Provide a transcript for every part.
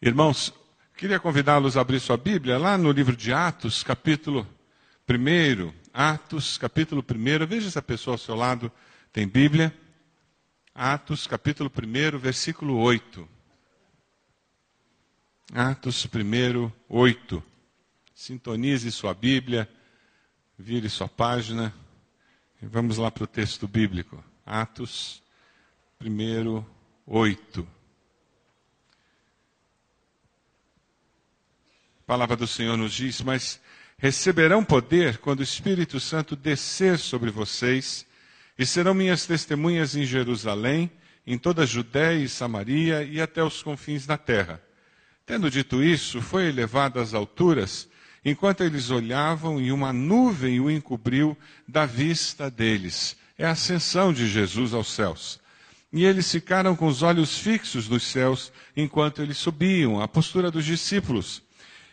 Irmãos, queria convidá-los a abrir sua Bíblia lá no livro de Atos, capítulo 1. Atos, capítulo 1. Veja se a pessoa ao seu lado tem Bíblia. Atos, capítulo 1, versículo 8. Atos 1, 8. Sintonize sua Bíblia, vire sua página e vamos lá para o texto bíblico. Atos 1, 8. Palavra do Senhor nos diz: Mas receberão poder quando o Espírito Santo descer sobre vocês, e serão minhas testemunhas em Jerusalém, em toda a Judéia e Samaria e até os confins da terra. Tendo dito isso, foi elevado às alturas, enquanto eles olhavam, e uma nuvem o encobriu da vista deles. É a ascensão de Jesus aos céus. E eles ficaram com os olhos fixos nos céus enquanto eles subiam, a postura dos discípulos.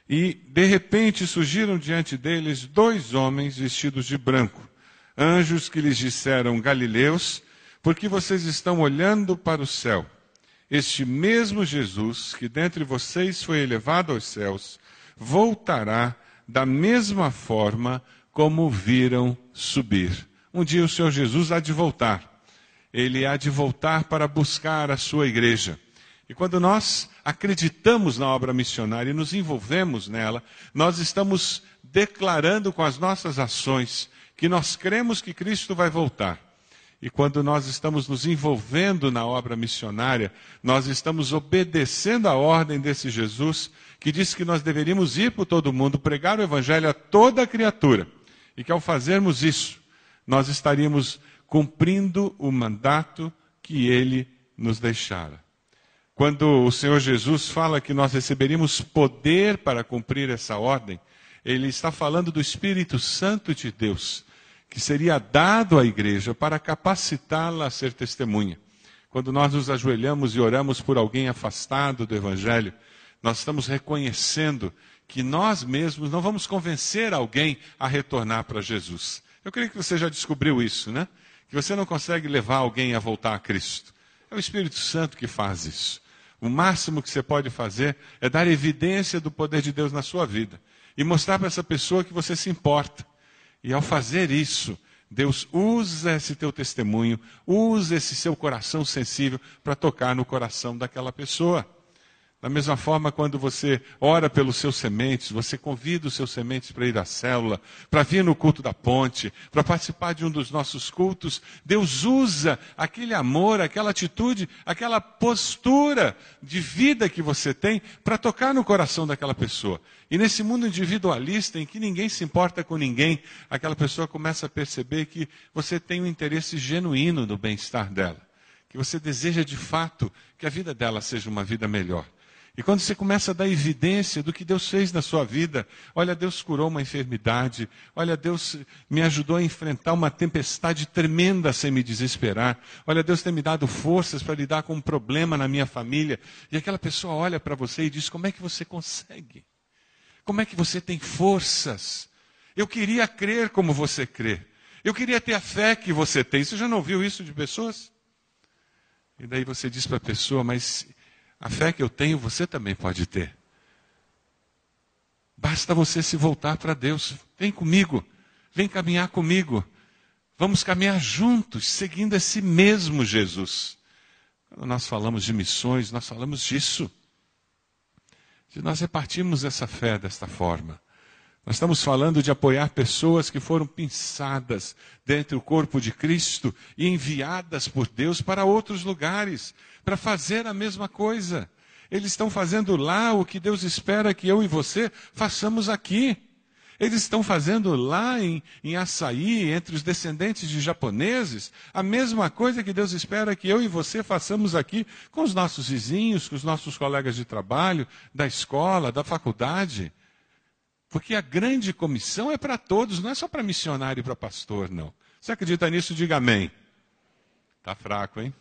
E, de repente, surgiram diante deles dois homens vestidos de branco, anjos que lhes disseram: Galileus, porque vocês estão olhando para o céu. Este mesmo Jesus, que dentre vocês foi elevado aos céus, voltará da mesma forma como viram subir. Um dia o Senhor Jesus há de voltar. Ele há de voltar para buscar a sua igreja. E quando nós acreditamos na obra missionária e nos envolvemos nela, nós estamos declarando com as nossas ações que nós cremos que Cristo vai voltar. E quando nós estamos nos envolvendo na obra missionária, nós estamos obedecendo a ordem desse Jesus que disse que nós deveríamos ir por todo mundo, pregar o Evangelho a toda criatura. E que ao fazermos isso, nós estaríamos cumprindo o mandato que ele nos deixara. Quando o Senhor Jesus fala que nós receberíamos poder para cumprir essa ordem, ele está falando do Espírito Santo de Deus, que seria dado à igreja para capacitá-la a ser testemunha. Quando nós nos ajoelhamos e oramos por alguém afastado do Evangelho, nós estamos reconhecendo que nós mesmos não vamos convencer alguém a retornar para Jesus. Eu creio que você já descobriu isso, né? Que você não consegue levar alguém a voltar a Cristo. É o Espírito Santo que faz isso. O máximo que você pode fazer é dar evidência do poder de Deus na sua vida e mostrar para essa pessoa que você se importa. E ao fazer isso, Deus usa esse teu testemunho, usa esse seu coração sensível para tocar no coração daquela pessoa. Da mesma forma, quando você ora pelos seus sementes, você convida os seus sementes para ir à célula, para vir no culto da ponte, para participar de um dos nossos cultos, Deus usa aquele amor, aquela atitude, aquela postura de vida que você tem para tocar no coração daquela pessoa. E nesse mundo individualista, em que ninguém se importa com ninguém, aquela pessoa começa a perceber que você tem um interesse genuíno no bem-estar dela, que você deseja de fato que a vida dela seja uma vida melhor. E quando você começa a dar evidência do que Deus fez na sua vida, olha, Deus curou uma enfermidade, olha, Deus me ajudou a enfrentar uma tempestade tremenda sem me desesperar, olha, Deus tem me dado forças para lidar com um problema na minha família, e aquela pessoa olha para você e diz: como é que você consegue? Como é que você tem forças? Eu queria crer como você crê. Eu queria ter a fé que você tem. Você já não ouviu isso de pessoas? E daí você diz para a pessoa, mas a fé que eu tenho, você também pode ter. Basta você se voltar para Deus. Vem comigo, vem caminhar comigo. Vamos caminhar juntos, seguindo esse mesmo Jesus. Quando nós falamos de missões, nós falamos disso. De nós repartimos essa fé desta forma. Nós estamos falando de apoiar pessoas que foram pinçadas dentro do corpo de Cristo e enviadas por Deus para outros lugares, para fazer a mesma coisa. Eles estão fazendo lá o que Deus espera que eu e você façamos aqui. Eles estão fazendo lá em, em Açaí, entre os descendentes de japoneses, a mesma coisa que Deus espera que eu e você façamos aqui com os nossos vizinhos, com os nossos colegas de trabalho, da escola, da faculdade. Porque a grande comissão é para todos, não é só para missionário e para pastor, não. Você acredita nisso? Diga amém. Está fraco, hein?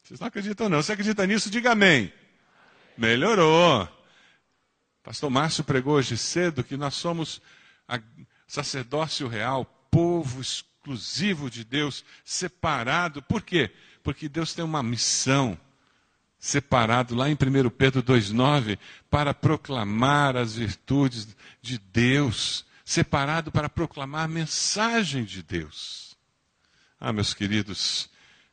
Vocês não acreditam, não. Você acredita nisso? Diga amém. Melhorou. Pastor Márcio pregou hoje cedo que nós somos sacerdócio real, povo exclusivo de Deus, separado. Por quê? Porque Deus tem uma missão separado lá em 1 Pedro 2,9 para proclamar as virtudes de Deus, separado para proclamar a mensagem de Deus. Ah, meus queridos,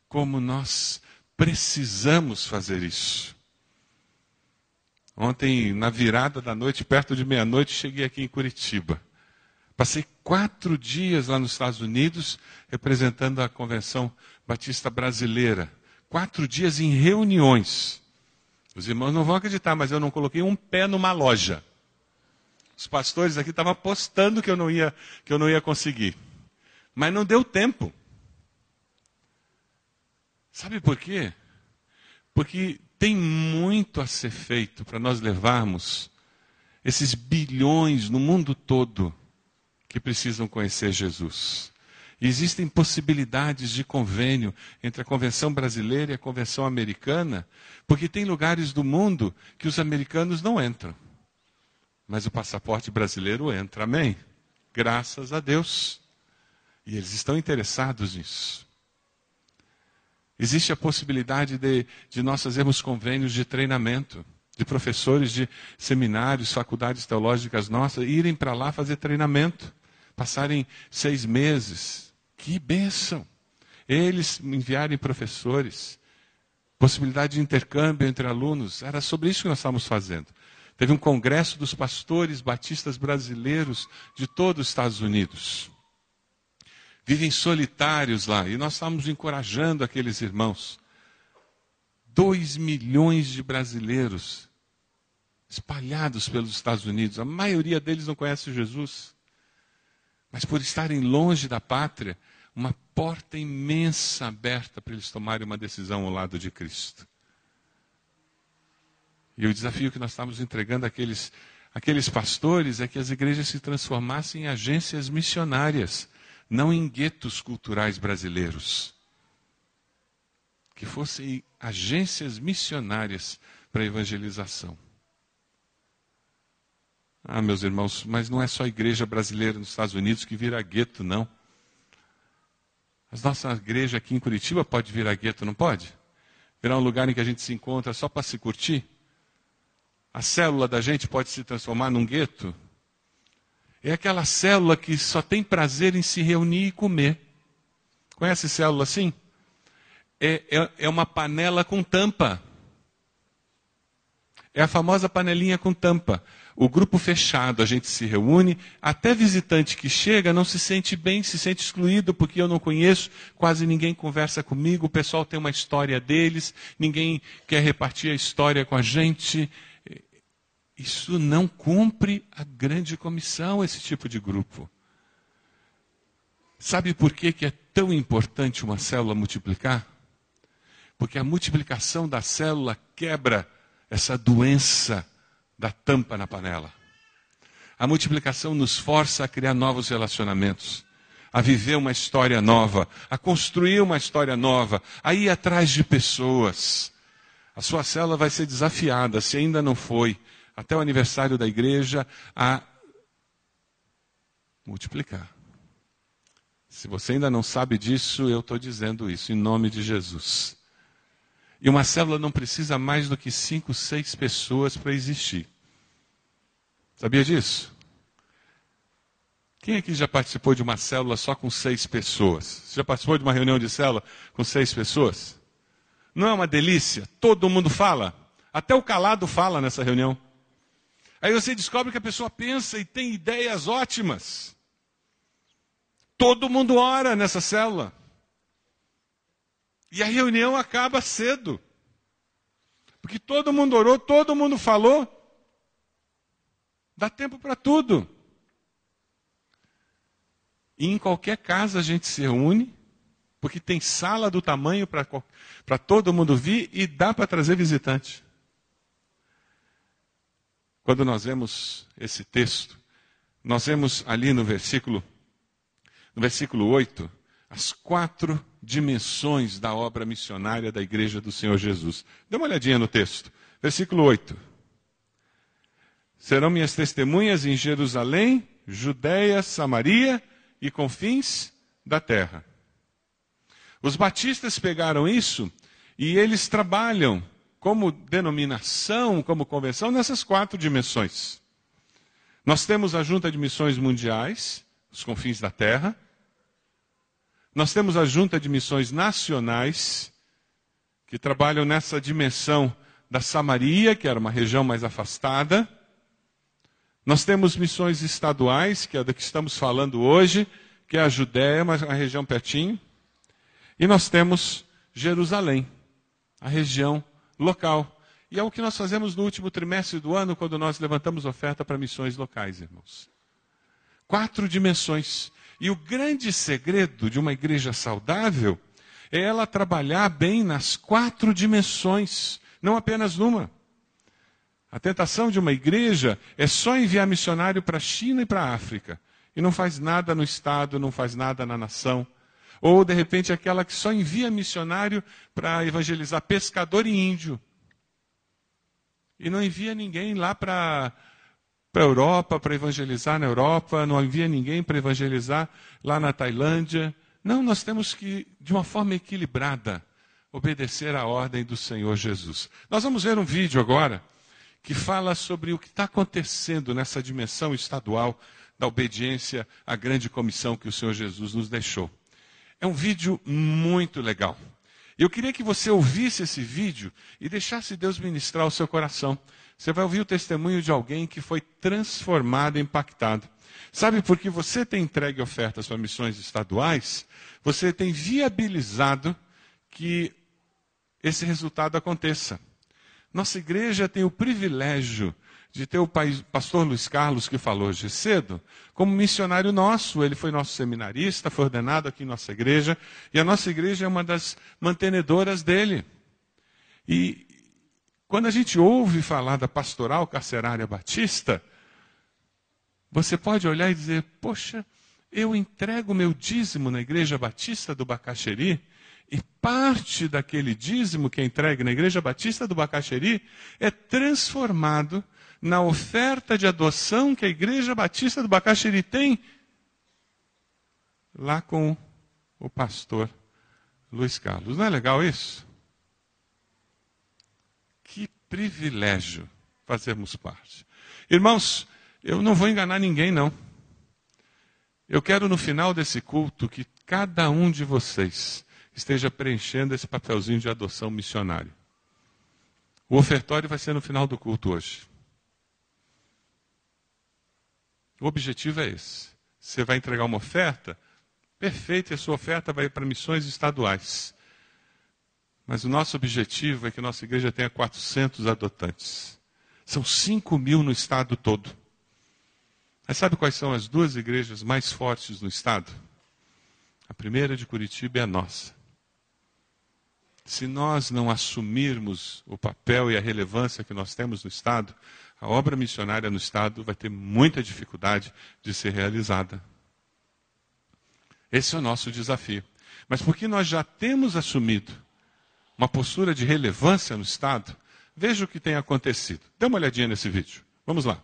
como nós precisamos fazer isso. Ontem, na virada da noite, perto de meia-noite, cheguei aqui em Curitiba. Passei quatro dias lá nos Estados Unidos, representando a Convenção Batista Brasileira. Quatro dias em reuniões. Os irmãos não vão acreditar, mas eu não coloquei um pé numa loja. Os pastores aqui estavam apostando que eu não ia, que eu não ia conseguir. Mas não deu tempo. Sabe por quê? Porque tem muito a ser feito para nós levarmos esses bilhões no mundo todo que precisam conhecer Jesus. Existem possibilidades de convênio entre a Convenção Brasileira e a Convenção Americana, porque tem lugares do mundo que os americanos não entram. Mas o passaporte brasileiro entra, amém? Graças a Deus. E eles estão interessados nisso. Existe a possibilidade de, de nós fazermos convênios de treinamento, de professores de seminários, faculdades teológicas nossas, irem para lá fazer treinamento passarem seis meses. Que bênção! Eles enviarem professores, possibilidade de intercâmbio entre alunos. Era sobre isso que nós estávamos fazendo. Teve um congresso dos pastores batistas brasileiros de todos os Estados Unidos. Vivem solitários lá e nós estávamos encorajando aqueles irmãos. Dois milhões de brasileiros espalhados pelos Estados Unidos. A maioria deles não conhece Jesus mas por estarem longe da pátria, uma porta imensa aberta para eles tomarem uma decisão ao lado de Cristo. E o desafio que nós estamos entregando àqueles, àqueles pastores é que as igrejas se transformassem em agências missionárias, não em guetos culturais brasileiros. Que fossem agências missionárias para a evangelização. Ah, meus irmãos, mas não é só a igreja brasileira nos Estados Unidos que vira gueto, não. A nossa igreja aqui em Curitiba pode virar gueto, não pode? Virar um lugar em que a gente se encontra só para se curtir? A célula da gente pode se transformar num gueto? É aquela célula que só tem prazer em se reunir e comer. Conhece célula assim? É, é, é uma panela com tampa. É a famosa panelinha com tampa. O grupo fechado, a gente se reúne, até visitante que chega não se sente bem, se sente excluído porque eu não conheço, quase ninguém conversa comigo, o pessoal tem uma história deles, ninguém quer repartir a história com a gente. Isso não cumpre a grande comissão, esse tipo de grupo. Sabe por que, que é tão importante uma célula multiplicar? Porque a multiplicação da célula quebra essa doença da tampa na panela. A multiplicação nos força a criar novos relacionamentos, a viver uma história nova, a construir uma história nova, a ir atrás de pessoas. A sua célula vai ser desafiada, se ainda não foi, até o aniversário da igreja, a multiplicar. Se você ainda não sabe disso, eu estou dizendo isso, em nome de Jesus. E uma célula não precisa mais do que cinco, seis pessoas para existir. Sabia disso? Quem aqui já participou de uma célula só com seis pessoas? Você já participou de uma reunião de célula com seis pessoas? Não é uma delícia? Todo mundo fala. Até o calado fala nessa reunião. Aí você descobre que a pessoa pensa e tem ideias ótimas. Todo mundo ora nessa célula. E a reunião acaba cedo. Porque todo mundo orou, todo mundo falou. Dá tempo para tudo. E em qualquer casa a gente se reúne, porque tem sala do tamanho para todo mundo vir e dá para trazer visitante. Quando nós vemos esse texto, nós vemos ali no versículo, no versículo 8, as quatro dimensões da obra missionária da igreja do Senhor Jesus. Dê uma olhadinha no texto. Versículo 8. Serão minhas testemunhas em Jerusalém, Judéia, Samaria e confins da terra. Os batistas pegaram isso e eles trabalham como denominação, como convenção, nessas quatro dimensões. Nós temos a Junta de Missões Mundiais, os confins da Terra. Nós temos a Junta de Missões Nacionais, que trabalham nessa dimensão da Samaria, que era uma região mais afastada. Nós temos missões estaduais, que é da que estamos falando hoje, que é a Judéia, uma região pertinho. E nós temos Jerusalém, a região local. E é o que nós fazemos no último trimestre do ano, quando nós levantamos oferta para missões locais, irmãos. Quatro dimensões. E o grande segredo de uma igreja saudável é ela trabalhar bem nas quatro dimensões, não apenas numa. A tentação de uma igreja é só enviar missionário para a China e para a África. E não faz nada no Estado, não faz nada na nação. Ou, de repente, aquela que só envia missionário para evangelizar pescador e índio e não envia ninguém lá para a Europa para evangelizar na Europa, não envia ninguém para evangelizar lá na Tailândia. Não, nós temos que, de uma forma equilibrada, obedecer à ordem do Senhor Jesus. Nós vamos ver um vídeo agora que fala sobre o que está acontecendo nessa dimensão estadual da obediência à grande comissão que o Senhor Jesus nos deixou. É um vídeo muito legal. Eu queria que você ouvisse esse vídeo e deixasse Deus ministrar o seu coração. Você vai ouvir o testemunho de alguém que foi transformado, impactado. Sabe, porque você tem entregue ofertas para missões estaduais, você tem viabilizado que esse resultado aconteça. Nossa igreja tem o privilégio de ter o pastor Luiz Carlos, que falou hoje cedo, como missionário nosso. Ele foi nosso seminarista, foi ordenado aqui em nossa igreja, e a nossa igreja é uma das mantenedoras dele. E quando a gente ouve falar da pastoral carcerária batista, você pode olhar e dizer: Poxa, eu entrego meu dízimo na igreja batista do Bacaxeri, e parte daquele dízimo que é entregue na igreja batista do Bacaxeri é transformado na oferta de adoção que a Igreja Batista do Bacaxiri tem lá com o pastor Luiz Carlos. Não é legal isso? Privilégio fazermos parte. Irmãos, eu não vou enganar ninguém, não. Eu quero no final desse culto que cada um de vocês esteja preenchendo esse papelzinho de adoção missionário. O ofertório vai ser no final do culto hoje. O objetivo é esse. Você vai entregar uma oferta, perfeito, e a sua oferta vai para missões estaduais. Mas o nosso objetivo é que nossa igreja tenha 400 adotantes. São 5 mil no estado todo. Mas sabe quais são as duas igrejas mais fortes no estado? A primeira de Curitiba é a nossa. Se nós não assumirmos o papel e a relevância que nós temos no estado, a obra missionária no Estado vai ter muita dificuldade de ser realizada. Esse é o nosso desafio. Mas porque nós já temos assumido uma postura de relevância no Estado, veja o que tem acontecido. Dê uma olhadinha nesse vídeo. Vamos lá.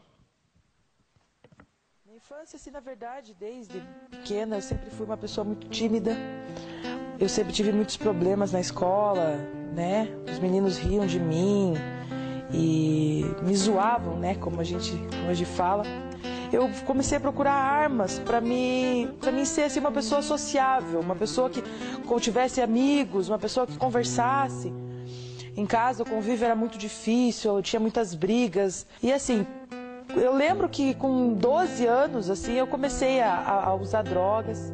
Na infância, assim, na verdade, desde pequena, eu sempre fui uma pessoa muito tímida. Eu sempre tive muitos problemas na escola, né? Os meninos riam de mim, e me zoavam, né, como a gente hoje fala. Eu comecei a procurar armas para me para mim ser assim, uma pessoa sociável, uma pessoa que tivesse amigos, uma pessoa que conversasse. Em casa o convívio era muito difícil, eu tinha muitas brigas e assim eu lembro que com 12 anos assim eu comecei a, a usar drogas.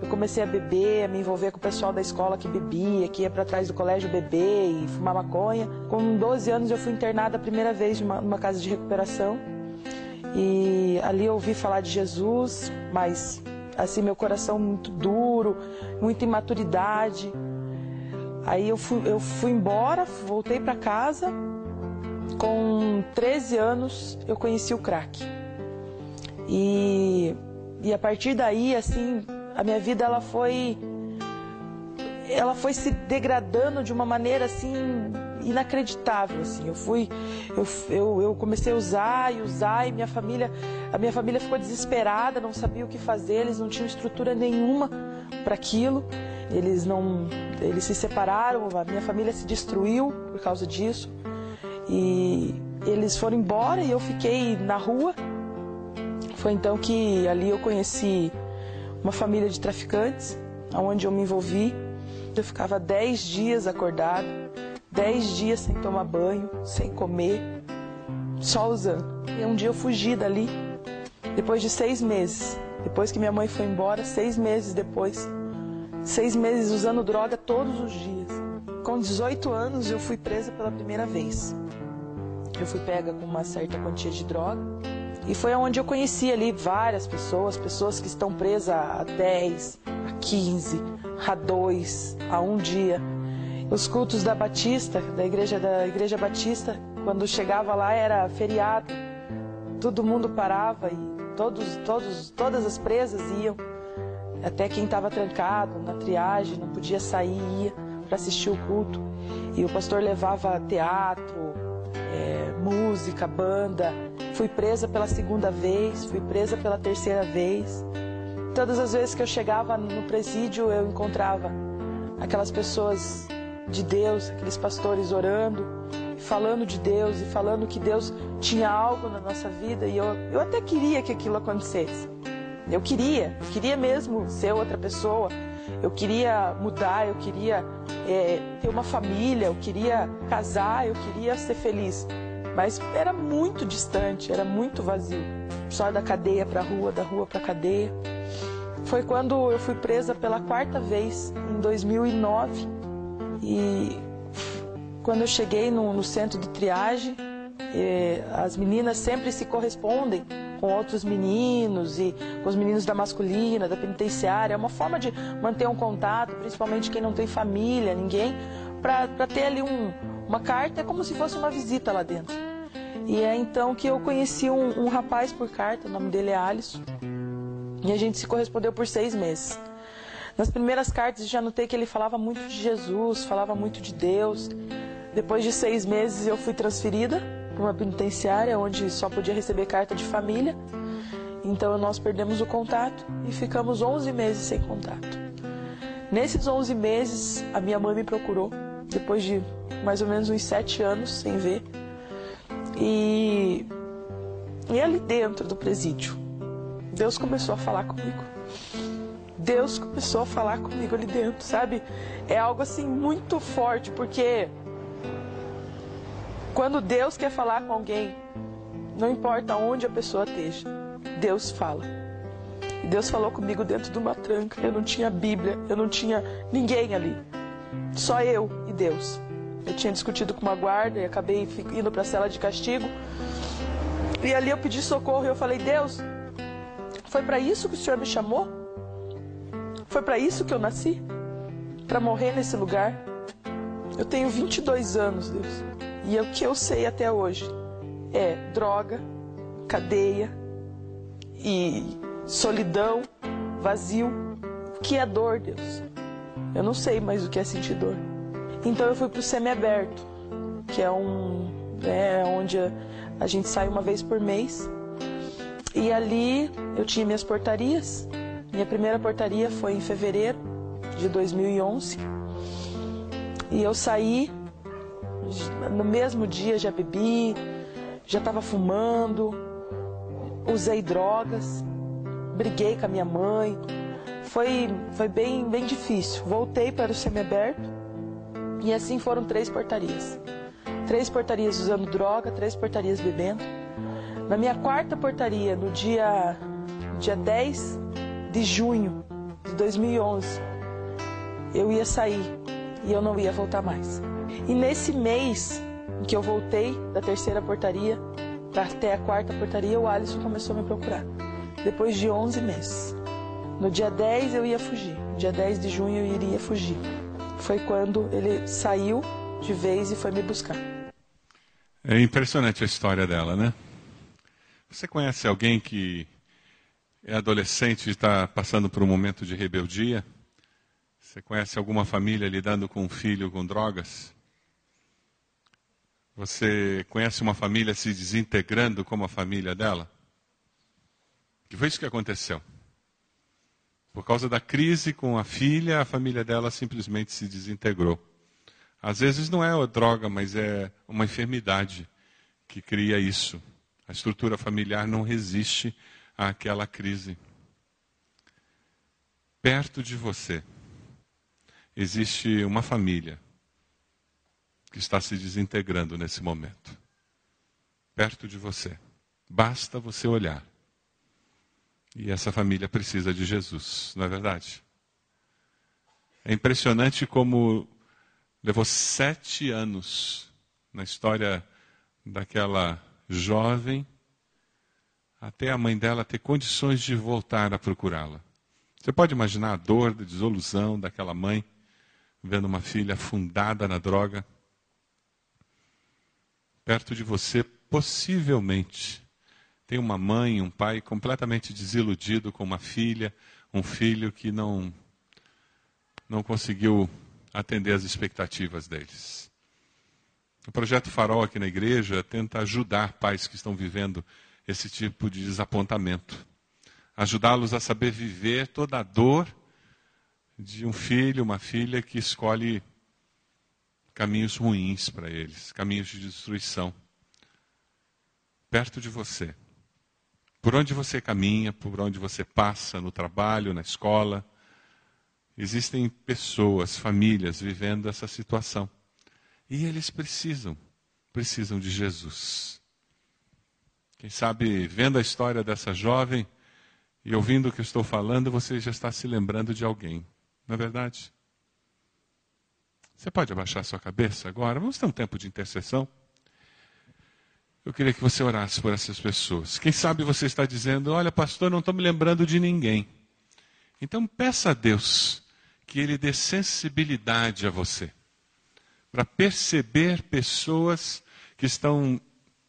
Eu comecei a beber, a me envolver com o pessoal da escola que bebia, que ia para trás do colégio beber e fumar maconha. Com 12 anos eu fui internada a primeira vez numa, numa casa de recuperação. E ali eu ouvi falar de Jesus, mas assim meu coração muito duro, muita imaturidade. Aí eu fui, eu fui embora, voltei para casa. Com 13 anos eu conheci o crack. E, e a partir daí, assim, a minha vida ela foi ela foi se degradando de uma maneira assim inacreditável assim eu fui eu, eu, eu, comecei a usar e usar e minha família a minha família ficou desesperada não sabia o que fazer eles não tinham estrutura nenhuma para aquilo. Eles não, eles se separaram, a minha família se destruiu por causa disso. E eles foram embora e eu fiquei na rua. Foi então que ali eu conheci uma família de traficantes, aonde eu me envolvi. Eu ficava dez dias acordado, dez dias sem tomar banho, sem comer, só usando. E um dia eu fugi dali, depois de seis meses. Depois que minha mãe foi embora, seis meses depois, seis meses usando droga todos os dias. Com 18 anos eu fui presa pela primeira vez. Eu fui pega com uma certa quantia de droga. E foi onde eu conheci ali várias pessoas, pessoas que estão presas há 10, a 15, a 2, a um dia. Os cultos da Batista, da igreja da igreja Batista, quando chegava lá era feriado. Todo mundo parava e todos, todos, todas as presas iam. Até quem estava trancado na triagem, não podia sair, ia para assistir o culto. E o pastor levava teatro, é, música, banda. Fui presa pela segunda vez, fui presa pela terceira vez. Todas as vezes que eu chegava no presídio, eu encontrava aquelas pessoas de Deus, aqueles pastores orando, falando de Deus e falando que Deus tinha algo na nossa vida. E eu, eu até queria que aquilo acontecesse. Eu queria, eu queria mesmo ser outra pessoa. Eu queria mudar, eu queria é, ter uma família, eu queria casar, eu queria ser feliz. Mas era muito distante, era muito vazio. Só da cadeia para a rua, da rua para a cadeia. Foi quando eu fui presa pela quarta vez, em 2009. E quando eu cheguei no, no centro de triagem, eh, as meninas sempre se correspondem com outros meninos e com os meninos da masculina, da penitenciária. É uma forma de manter um contato, principalmente quem não tem família, ninguém, para ter ali um, uma carta, é como se fosse uma visita lá dentro. E é então que eu conheci um, um rapaz por carta, o nome dele é Alisson, e a gente se correspondeu por seis meses. Nas primeiras cartas eu já notei que ele falava muito de Jesus, falava muito de Deus. Depois de seis meses eu fui transferida para uma penitenciária onde só podia receber carta de família. Então nós perdemos o contato e ficamos 11 meses sem contato. Nesses 11 meses, a minha mãe me procurou, depois de mais ou menos uns 7 anos sem ver. E, e ali dentro do presídio, Deus começou a falar comigo. Deus começou a falar comigo ali dentro, sabe? É algo assim muito forte, porque quando Deus quer falar com alguém, não importa onde a pessoa esteja, Deus fala. Deus falou comigo dentro de uma tranca. Eu não tinha Bíblia, eu não tinha ninguém ali. Só eu e Deus. Eu tinha discutido com uma guarda e acabei indo para a cela de castigo. E ali eu pedi socorro e eu falei: Deus, foi para isso que o Senhor me chamou? Foi para isso que eu nasci? Para morrer nesse lugar? Eu tenho 22 anos, Deus. E o que eu sei até hoje é droga, cadeia e solidão, vazio. O que é dor, Deus? Eu não sei mais o que é sentir dor. Então eu fui para o semiaberto, que é um é onde a gente sai uma vez por mês. E ali eu tinha minhas portarias. Minha primeira portaria foi em fevereiro de 2011. E eu saí no mesmo dia já bebi, já estava fumando, usei drogas, briguei com a minha mãe. Foi, foi bem, bem difícil. Voltei para o semiaberto e assim foram três portarias. Três portarias usando droga, três portarias bebendo. Na minha quarta portaria, no dia, dia 10 de junho de 2011, eu ia sair e eu não ia voltar mais. E nesse mês em que eu voltei da terceira portaria até a quarta portaria, o Alisson começou a me procurar. Depois de 11 meses. No dia 10 eu ia fugir. No dia 10 de junho eu iria fugir. Foi quando ele saiu de vez e foi me buscar. É impressionante a história dela, né? Você conhece alguém que é adolescente e está passando por um momento de rebeldia? Você conhece alguma família lidando com um filho com drogas? Você conhece uma família se desintegrando como a família dela? Que foi isso que aconteceu. Por causa da crise com a filha, a família dela simplesmente se desintegrou. Às vezes não é a droga, mas é uma enfermidade que cria isso. A estrutura familiar não resiste àquela crise. Perto de você existe uma família que está se desintegrando nesse momento. Perto de você. Basta você olhar. E essa família precisa de Jesus, não é verdade? É impressionante como levou sete anos na história daquela jovem até a mãe dela ter condições de voltar a procurá-la. Você pode imaginar a dor, a desilusão daquela mãe vendo uma filha afundada na droga? Perto de você, possivelmente, tem uma mãe, um pai completamente desiludido com uma filha, um filho que não não conseguiu atender às expectativas deles. O projeto Farol aqui na igreja tenta ajudar pais que estão vivendo esse tipo de desapontamento, ajudá-los a saber viver toda a dor de um filho, uma filha que escolhe caminhos ruins para eles, caminhos de destruição. Perto de você. Por onde você caminha, por onde você passa, no trabalho, na escola, existem pessoas, famílias vivendo essa situação. E eles precisam, precisam de Jesus. Quem sabe, vendo a história dessa jovem e ouvindo o que eu estou falando, você já está se lembrando de alguém. Não é verdade? Você pode abaixar sua cabeça agora? Vamos ter um tempo de intercessão. Eu queria que você orasse por essas pessoas. Quem sabe você está dizendo: Olha, pastor, não estou me lembrando de ninguém. Então peça a Deus que Ele dê sensibilidade a você para perceber pessoas que estão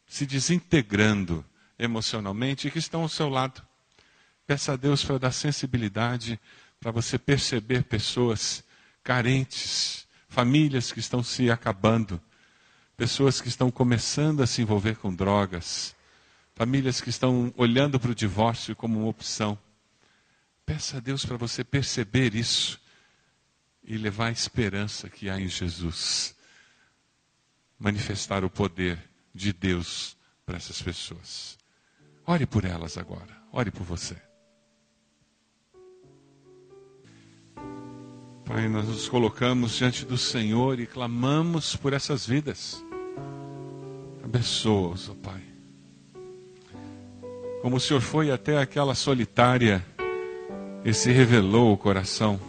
se desintegrando emocionalmente e que estão ao seu lado. Peça a Deus para dar sensibilidade para você perceber pessoas carentes, famílias que estão se acabando, pessoas que estão começando a se envolver com drogas, famílias que estão olhando para o divórcio como uma opção. Peça a Deus para você perceber isso e levar a esperança que há em Jesus. Manifestar o poder de Deus para essas pessoas. Ore por elas agora. Ore por você. Pai, nós nos colocamos diante do Senhor e clamamos por essas vidas. Abençoa-os, ó Pai. Como o Senhor foi até aquela solitária e se revelou o coração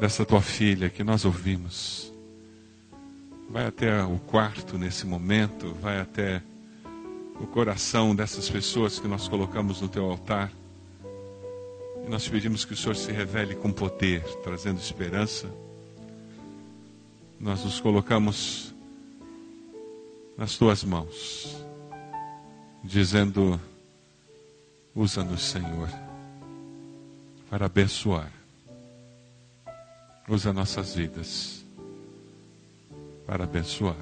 dessa tua filha que nós ouvimos. Vai até o quarto nesse momento, vai até o coração dessas pessoas que nós colocamos no teu altar. E nós pedimos que o Senhor se revele com poder, trazendo esperança. Nós nos colocamos nas tuas mãos, dizendo: usa-nos, Senhor, para abençoar. Usa nossas vidas para abençoar.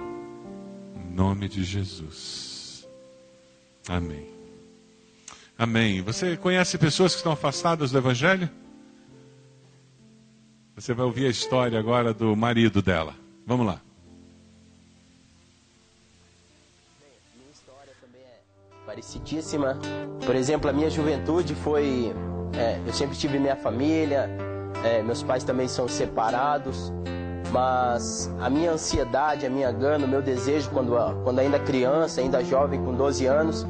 Em nome de Jesus. Amém. Amém. Você conhece pessoas que estão afastadas do Evangelho? Você vai ouvir a história agora do marido dela. Vamos lá. Minha história também é parecidíssima. Por exemplo, a minha juventude foi. é, eu sempre tive minha família, é, meus pais também são separados, mas a minha ansiedade, a minha gana, o meu desejo quando, quando ainda criança, ainda jovem, com 12 anos,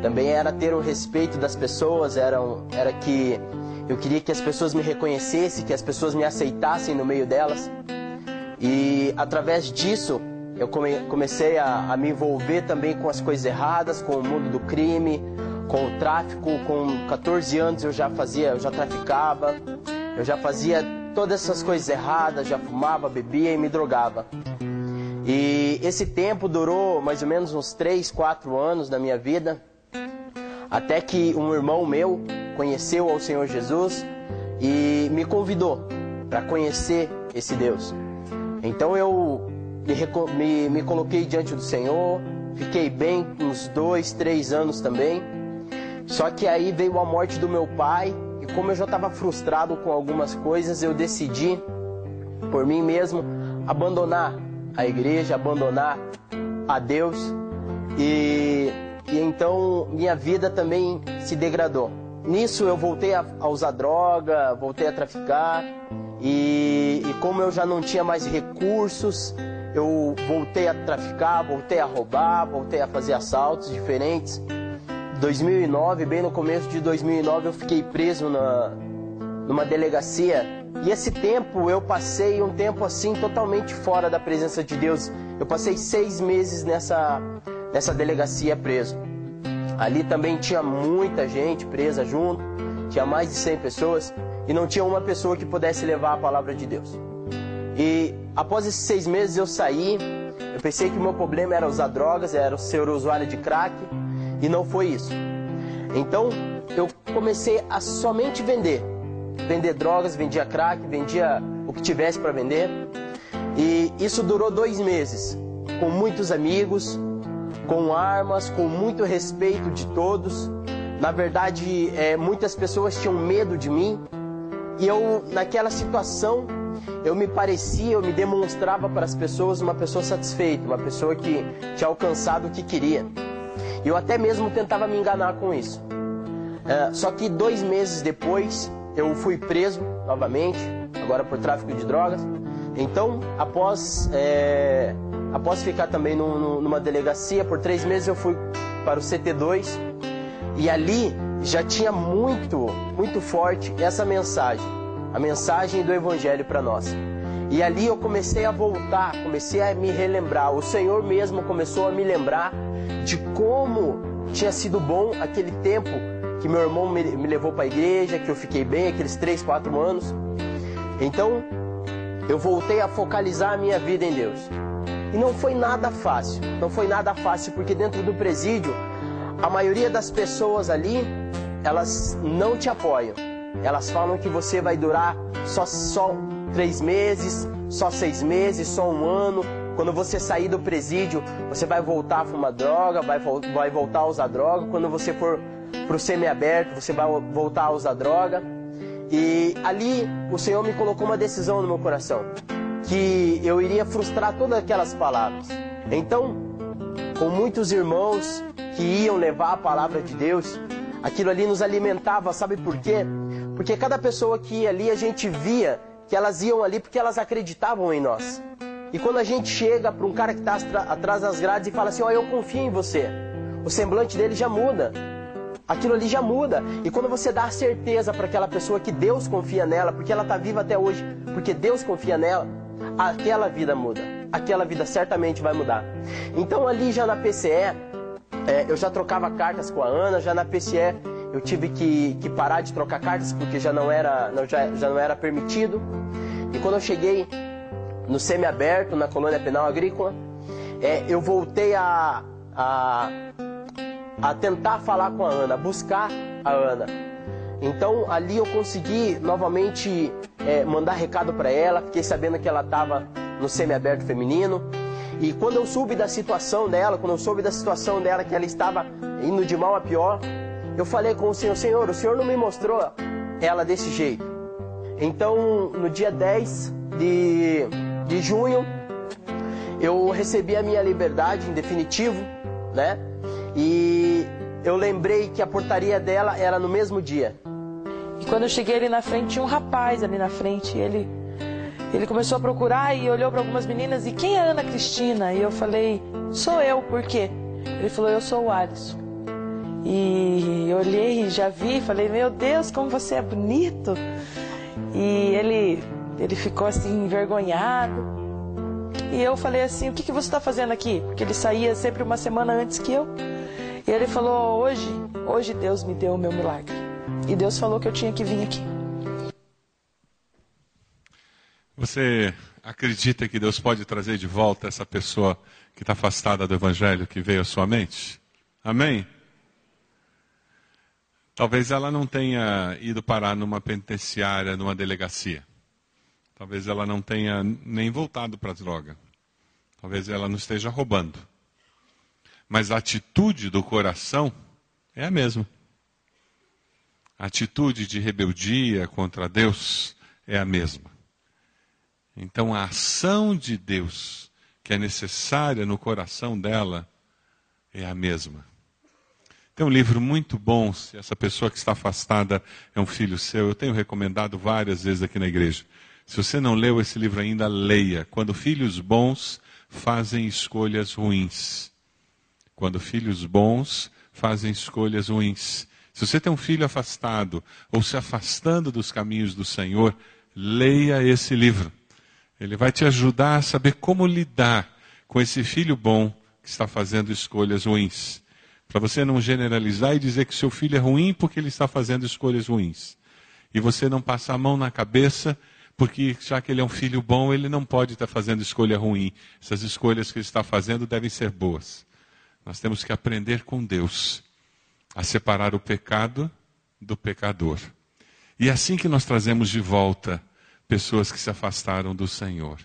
também era ter o respeito das pessoas, era, era que eu queria que as pessoas me reconhecessem, que as pessoas me aceitassem no meio delas. E através disso, eu come, comecei a, a me envolver também com as coisas erradas, com o mundo do crime, com o tráfico. Com 14 anos eu já fazia, eu já traficava, eu já fazia todas essas coisas erradas, já fumava, bebia e me drogava. E esse tempo durou mais ou menos uns 3, 4 anos na minha vida. Até que um irmão meu conheceu ao Senhor Jesus e me convidou para conhecer esse Deus. Então eu me, me, coloquei diante do Senhor, fiquei bem uns dois, três anos também. Só que aí veio a morte do meu pai como eu já estava frustrado com algumas coisas, eu decidi por mim mesmo abandonar a igreja, abandonar a Deus e, e então minha vida também se degradou. Nisso eu voltei a, a usar droga, voltei a traficar e, e como eu já não tinha mais recursos, eu voltei a traficar, voltei a roubar, voltei a fazer assaltos diferentes. 2009, bem no começo de 2009, eu fiquei preso na, numa delegacia. E esse tempo eu passei um tempo assim totalmente fora da presença de Deus. Eu passei seis meses nessa, nessa delegacia preso. Ali também tinha muita gente presa junto, tinha mais de 100 pessoas e não tinha uma pessoa que pudesse levar a palavra de Deus. E após esses seis meses eu saí, eu pensei que o meu problema era usar drogas, era ser usuário de crack, e não foi isso. Então eu comecei a somente vender. Vender drogas, vendia crack, vendia o que tivesse para vender. E isso durou dois meses, com muitos amigos, com armas, com muito respeito de todos. Na verdade, é, muitas pessoas tinham medo de mim. E eu, naquela situação, eu me parecia, eu me demonstrava para as pessoas uma pessoa satisfeita, uma pessoa que tinha alcançado o que queria. Eu até mesmo tentava me enganar com isso. É, só que dois meses depois eu fui preso novamente, agora por tráfico de drogas. Então, após, é, após ficar também no, no, numa delegacia por três meses, eu fui para o CT2 e ali já tinha muito, muito forte essa mensagem a mensagem do Evangelho para nós. E ali eu comecei a voltar, comecei a me relembrar. O Senhor mesmo começou a me lembrar de como tinha sido bom aquele tempo que meu irmão me, me levou para a igreja, que eu fiquei bem, aqueles três, quatro anos. Então eu voltei a focalizar a minha vida em Deus. E não foi nada fácil, não foi nada fácil, porque dentro do presídio, a maioria das pessoas ali, elas não te apoiam elas falam que você vai durar só, só três meses, só seis meses, só um ano. Quando você sair do presídio, você vai voltar a fumar droga, vai, vai voltar a usar droga. Quando você for para o semiaberto, você vai voltar a usar droga. E ali o Senhor me colocou uma decisão no meu coração, que eu iria frustrar todas aquelas palavras. Então, com muitos irmãos que iam levar a palavra de Deus, aquilo ali nos alimentava, sabe por quê? Porque cada pessoa que ia ali, a gente via que elas iam ali porque elas acreditavam em nós. E quando a gente chega para um cara que está atrás das grades e fala assim: Ó, oh, eu confio em você, o semblante dele já muda. Aquilo ali já muda. E quando você dá a certeza para aquela pessoa que Deus confia nela, porque ela está viva até hoje, porque Deus confia nela, aquela vida muda. Aquela vida certamente vai mudar. Então ali já na PCE, é, eu já trocava cartas com a Ana, já na PCE eu tive que, que parar de trocar cartas porque já não era, não, já, já não era permitido. E quando eu cheguei no semiaberto, na colônia penal agrícola, é, eu voltei a, a, a tentar falar com a Ana, buscar a Ana. Então ali eu consegui novamente é, mandar recado para ela, fiquei sabendo que ela estava no semiaberto feminino. E quando eu soube da situação dela, quando eu soube da situação dela que ela estava indo de mal a pior, eu falei com o Senhor, Senhor, o Senhor não me mostrou ela desse jeito. Então, no dia 10 de, de junho, eu recebi a minha liberdade em definitivo, né? E eu lembrei que a portaria dela era no mesmo dia. E quando eu cheguei ali na frente, tinha um rapaz ali na frente. Ele, ele começou a procurar e olhou para algumas meninas. E quem é Ana Cristina? E eu falei, sou eu, por quê? Ele falou, eu sou o Alisson. E olhei e já vi, falei, meu Deus, como você é bonito. E ele, ele ficou assim, envergonhado. E eu falei assim, o que, que você está fazendo aqui? Porque ele saía sempre uma semana antes que eu. E ele falou, hoje, hoje Deus me deu o meu milagre. E Deus falou que eu tinha que vir aqui. Você acredita que Deus pode trazer de volta essa pessoa que está afastada do Evangelho, que veio à sua mente? Amém? Talvez ela não tenha ido parar numa penitenciária, numa delegacia. Talvez ela não tenha nem voltado para a droga. Talvez ela não esteja roubando. Mas a atitude do coração é a mesma. a atitude de rebeldia contra Deus é a mesma. Então, a ação de Deus que é necessária no coração dela é a mesma. Tem um livro muito bom, se essa pessoa que está afastada é um filho seu, eu tenho recomendado várias vezes aqui na igreja. Se você não leu esse livro ainda, leia. Quando filhos bons fazem escolhas ruins. Quando filhos bons fazem escolhas ruins. Se você tem um filho afastado ou se afastando dos caminhos do Senhor, leia esse livro. Ele vai te ajudar a saber como lidar com esse filho bom que está fazendo escolhas ruins. Para você não generalizar e dizer que seu filho é ruim porque ele está fazendo escolhas ruins. E você não passar a mão na cabeça porque já que ele é um filho bom, ele não pode estar fazendo escolha ruim. Essas escolhas que ele está fazendo devem ser boas. Nós temos que aprender com Deus a separar o pecado do pecador. E é assim que nós trazemos de volta pessoas que se afastaram do Senhor.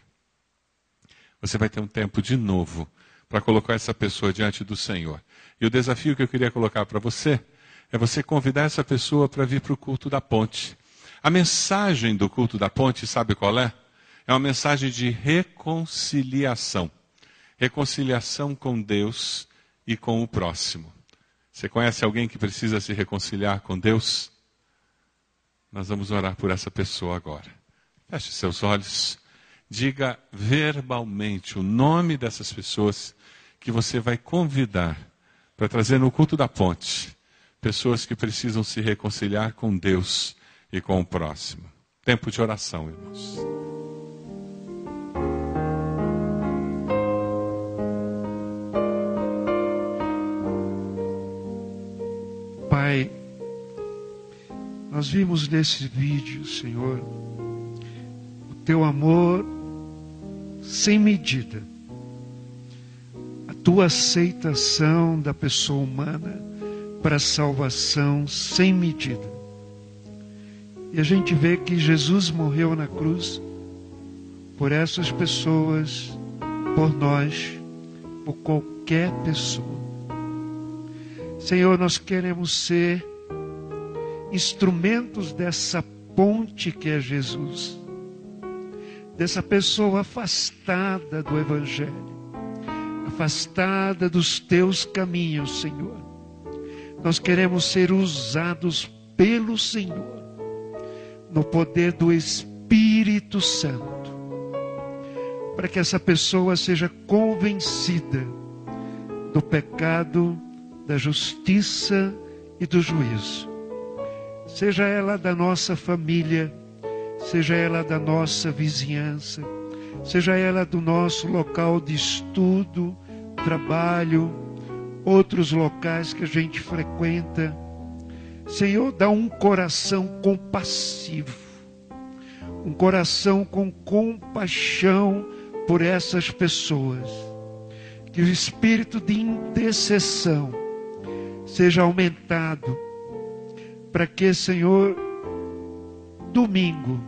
Você vai ter um tempo de novo para colocar essa pessoa diante do Senhor. E o desafio que eu queria colocar para você é você convidar essa pessoa para vir para o culto da ponte. A mensagem do culto da ponte, sabe qual é? É uma mensagem de reconciliação. Reconciliação com Deus e com o próximo. Você conhece alguém que precisa se reconciliar com Deus? Nós vamos orar por essa pessoa agora. Feche seus olhos. Diga verbalmente o nome dessas pessoas que você vai convidar para trazer no culto da ponte. Pessoas que precisam se reconciliar com Deus e com o próximo. Tempo de oração, irmãos. Pai, nós vimos nesse vídeo, Senhor, teu amor sem medida, tua aceitação da pessoa humana para salvação sem medida. E a gente vê que Jesus morreu na cruz por essas pessoas, por nós, por qualquer pessoa. Senhor, nós queremos ser instrumentos dessa ponte que é Jesus dessa pessoa afastada do Evangelho, afastada dos teus caminhos, Senhor. Nós queremos ser usados pelo Senhor, no poder do Espírito Santo, para que essa pessoa seja convencida do pecado, da justiça e do juízo. Seja ela da nossa família, seja ela da nossa vizinhança, seja ela do nosso local de estudo, trabalho, outros locais que a gente frequenta. Senhor, dá um coração compassivo, um coração com compaixão por essas pessoas. Que o espírito de intercessão seja aumentado, para que, Senhor, domingo,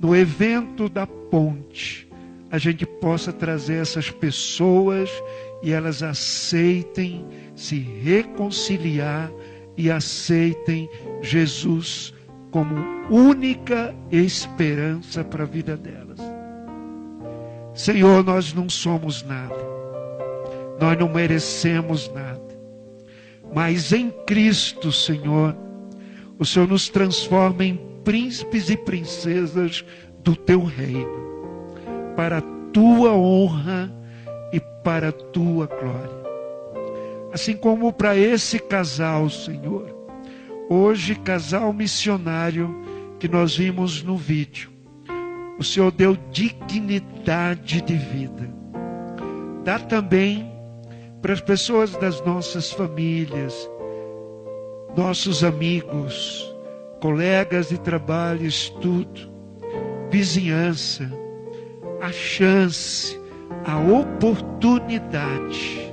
no evento da ponte, a gente possa trazer essas pessoas e elas aceitem se reconciliar e aceitem Jesus como única esperança para a vida delas. Senhor, nós não somos nada, nós não merecemos nada, mas em Cristo, Senhor, o Senhor nos transforma em príncipes e princesas do teu reino, para a tua honra e para a tua glória. Assim como para esse casal, Senhor, hoje, casal missionário que nós vimos no vídeo, o Senhor deu dignidade de vida. Dá também para as pessoas das nossas famílias, nossos amigos, colegas de trabalho, estudo, vizinhança, a chance, a oportunidade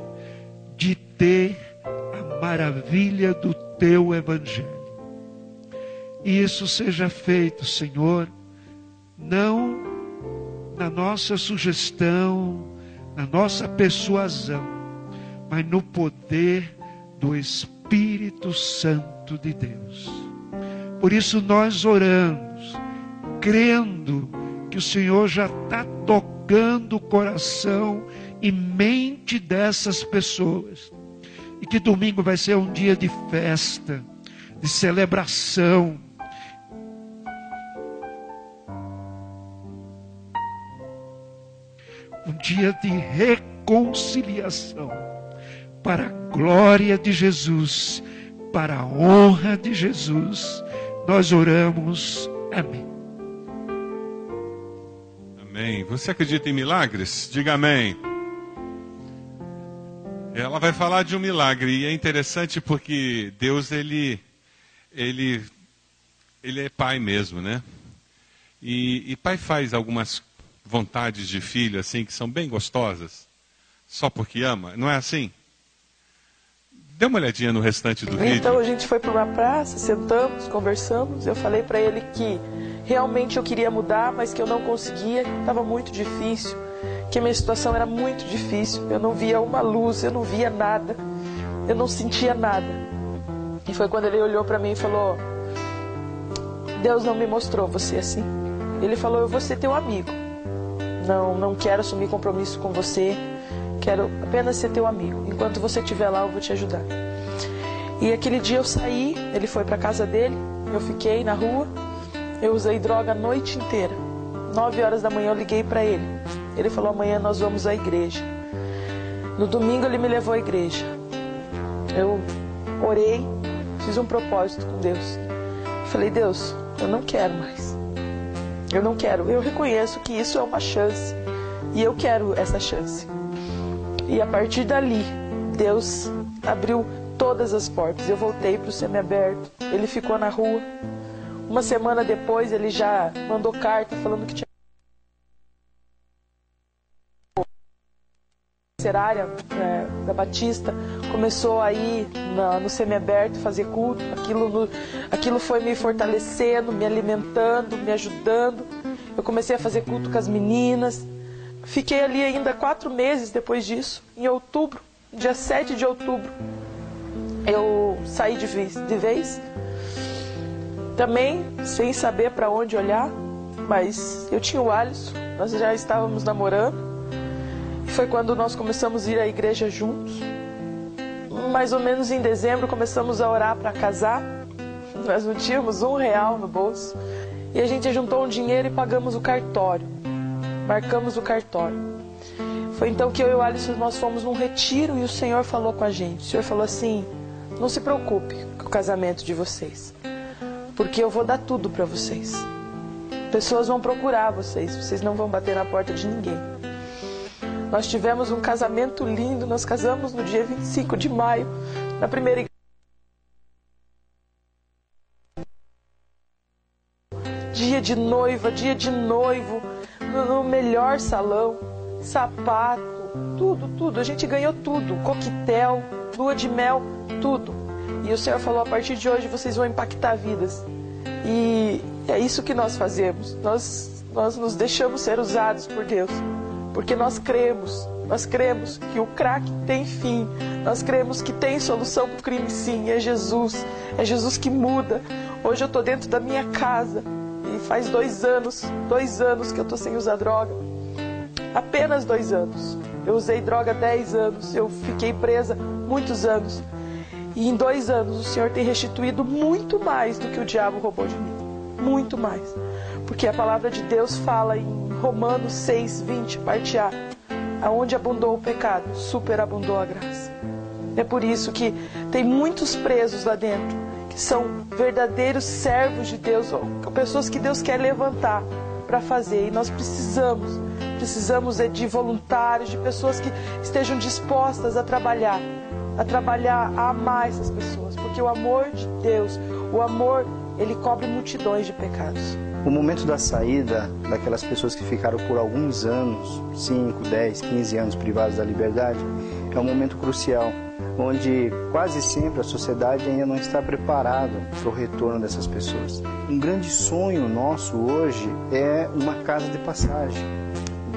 de ter a maravilha do teu evangelho. E isso seja feito, Senhor, não na nossa sugestão, na nossa persuasão, mas no poder do Espírito Santo de Deus. Por isso nós oramos, crendo que o Senhor já está tocando o coração e mente dessas pessoas. E que domingo vai ser um dia de festa, de celebração. Um dia de reconciliação para a glória de Jesus, para a honra de Jesus. Nós oramos. Amém. Amém. Você acredita em milagres? Diga amém. Ela vai falar de um milagre e é interessante porque Deus ele ele ele é pai mesmo, né? E, e pai faz algumas vontades de filho assim que são bem gostosas, só porque ama, não é assim? Dê uma olhadinha no restante do vídeo. Então a gente foi para uma praça, sentamos, conversamos. Eu falei para ele que realmente eu queria mudar, mas que eu não conseguia, estava muito difícil, que minha situação era muito difícil. Eu não via uma luz, eu não via nada, eu não sentia nada. E foi quando ele olhou para mim e falou: Deus não me mostrou você assim. Ele falou: Eu vou ser teu amigo. Não, não quero assumir compromisso com você Quero apenas ser teu amigo. Enquanto você estiver lá, eu vou te ajudar. E aquele dia eu saí, ele foi para casa dele, eu fiquei na rua, eu usei droga a noite inteira. Nove horas da manhã eu liguei para ele. Ele falou: amanhã nós vamos à igreja. No domingo ele me levou à igreja. Eu orei, fiz um propósito com Deus. Falei: Deus, eu não quero mais. Eu não quero. Eu reconheço que isso é uma chance. E eu quero essa chance. E a partir dali, Deus abriu todas as portas. Eu voltei para o semiaberto. Ele ficou na rua. Uma semana depois, ele já mandou carta falando que tinha. Serária é, da Batista começou a ir na, no semiaberto fazer culto. Aquilo, no, aquilo foi me fortalecendo, me alimentando, me ajudando. Eu comecei a fazer culto com as meninas. Fiquei ali ainda quatro meses depois disso. Em outubro, dia 7 de outubro, eu saí de vez. De vez também sem saber para onde olhar, mas eu tinha o Alisson, nós já estávamos namorando. E foi quando nós começamos a ir à igreja juntos. Mais ou menos em dezembro começamos a orar para casar. Nós não tínhamos um real no bolso. E a gente juntou um dinheiro e pagamos o cartório marcamos o cartório. Foi então que eu e o Alisson nós fomos num retiro e o Senhor falou com a gente. O Senhor falou assim: "Não se preocupe com o casamento de vocês, porque eu vou dar tudo para vocês. Pessoas vão procurar vocês, vocês não vão bater na porta de ninguém." Nós tivemos um casamento lindo, nós casamos no dia 25 de maio, na primeira igreja. Dia de noiva, dia de noivo no melhor salão, sapato, tudo, tudo. A gente ganhou tudo, coquetel, lua de mel, tudo. E o Senhor falou: a partir de hoje vocês vão impactar vidas. E é isso que nós fazemos. Nós, nós nos deixamos ser usados por Deus, porque nós cremos. Nós cremos que o crack tem fim. Nós cremos que tem solução para o crime, sim. É Jesus. É Jesus que muda. Hoje eu estou dentro da minha casa e faz dois anos, dois anos que eu estou sem usar droga. Apenas dois anos. Eu usei droga dez anos, eu fiquei presa muitos anos. E em dois anos o Senhor tem restituído muito mais do que o diabo roubou de mim. Muito mais. Porque a palavra de Deus fala em Romanos 6, 20, parte A. Aonde abundou o pecado, superabundou a graça. É por isso que tem muitos presos lá dentro que são verdadeiros servos de Deus, pessoas que Deus quer levantar para fazer. E nós precisamos, precisamos é de voluntários, de pessoas que estejam dispostas a trabalhar, a trabalhar, a amar essas pessoas, porque o amor de Deus, o amor, ele cobre multidões de pecados. O momento da saída daquelas pessoas que ficaram por alguns anos, 5, 10, 15 anos privados da liberdade, é um momento crucial onde quase sempre a sociedade ainda não está preparada para o retorno dessas pessoas. Um grande sonho nosso hoje é uma casa de passagem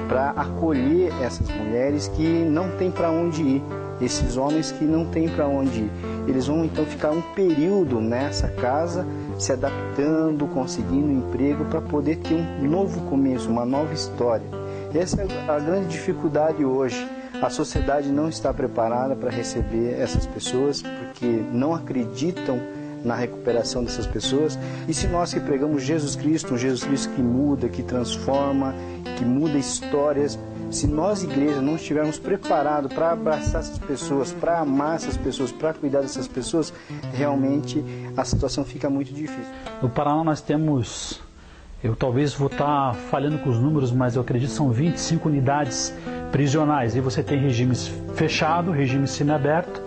para acolher essas mulheres que não têm para onde ir, esses homens que não têm para onde ir. Eles vão então ficar um período nessa casa se adaptando, conseguindo emprego para poder ter um novo começo, uma nova história. Essa é a grande dificuldade hoje. A sociedade não está preparada para receber essas pessoas porque não acreditam na recuperação dessas pessoas. E se nós que pregamos Jesus Cristo, um Jesus Cristo que muda, que transforma, que muda histórias, se nós, igreja, não estivermos preparados para abraçar essas pessoas, para amar essas pessoas, para cuidar dessas pessoas, realmente a situação fica muito difícil. No Paraná nós temos, eu talvez vou estar falhando com os números, mas eu acredito são 25 unidades prisionais. E você tem regimes fechado, regime semiaberto.